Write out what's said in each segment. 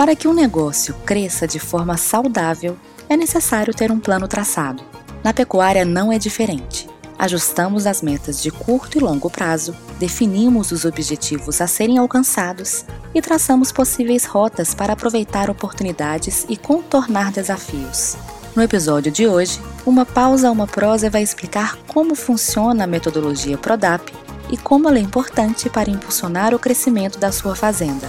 Para que um negócio cresça de forma saudável, é necessário ter um plano traçado. Na pecuária não é diferente. Ajustamos as metas de curto e longo prazo, definimos os objetivos a serem alcançados e traçamos possíveis rotas para aproveitar oportunidades e contornar desafios. No episódio de hoje, uma pausa uma prosa vai explicar como funciona a metodologia Prodap e como ela é importante para impulsionar o crescimento da sua fazenda.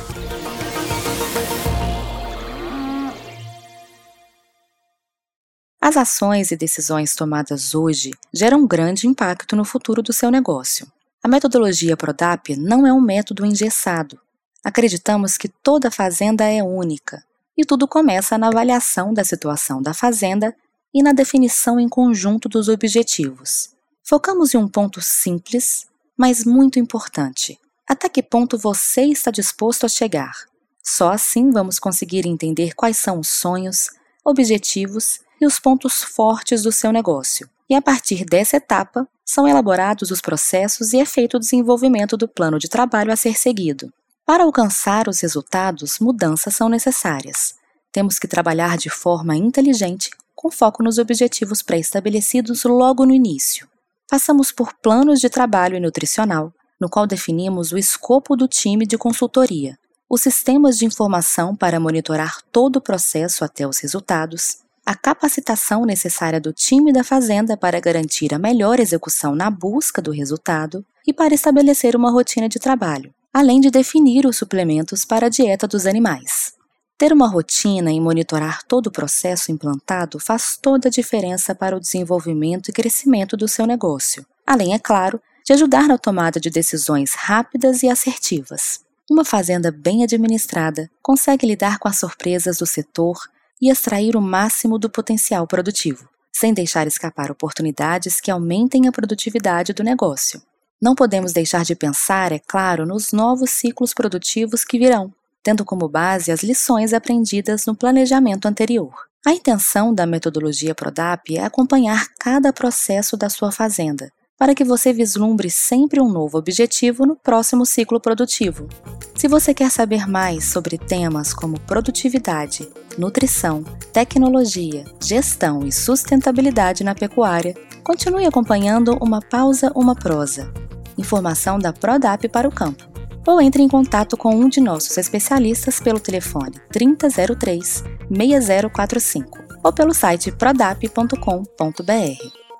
As ações e decisões tomadas hoje geram grande impacto no futuro do seu negócio. A metodologia Prodap não é um método engessado. Acreditamos que toda fazenda é única e tudo começa na avaliação da situação da fazenda e na definição em conjunto dos objetivos. Focamos em um ponto simples, mas muito importante. Até que ponto você está disposto a chegar? Só assim vamos conseguir entender quais são os sonhos, objetivos e os pontos fortes do seu negócio. E a partir dessa etapa, são elaborados os processos e é feito o desenvolvimento do plano de trabalho a ser seguido. Para alcançar os resultados, mudanças são necessárias. Temos que trabalhar de forma inteligente, com foco nos objetivos pré-estabelecidos logo no início. Passamos por planos de trabalho nutricional, no qual definimos o escopo do time de consultoria, os sistemas de informação para monitorar todo o processo até os resultados, a capacitação necessária do time da fazenda para garantir a melhor execução na busca do resultado e para estabelecer uma rotina de trabalho, além de definir os suplementos para a dieta dos animais. Ter uma rotina e monitorar todo o processo implantado faz toda a diferença para o desenvolvimento e crescimento do seu negócio, além, é claro, de ajudar na tomada de decisões rápidas e assertivas. Uma fazenda bem administrada consegue lidar com as surpresas do setor e extrair o máximo do potencial produtivo, sem deixar escapar oportunidades que aumentem a produtividade do negócio. Não podemos deixar de pensar, é claro, nos novos ciclos produtivos que virão, tendo como base as lições aprendidas no planejamento anterior. A intenção da metodologia Prodap é acompanhar cada processo da sua fazenda, para que você vislumbre sempre um novo objetivo no próximo ciclo produtivo. Se você quer saber mais sobre temas como produtividade, nutrição, tecnologia, gestão e sustentabilidade na pecuária, continue acompanhando Uma Pausa, Uma Prosa. Informação da Prodap para o campo. Ou entre em contato com um de nossos especialistas pelo telefone 3003 6045 ou pelo site prodap.com.br.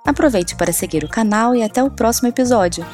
Aproveite para seguir o canal e até o próximo episódio.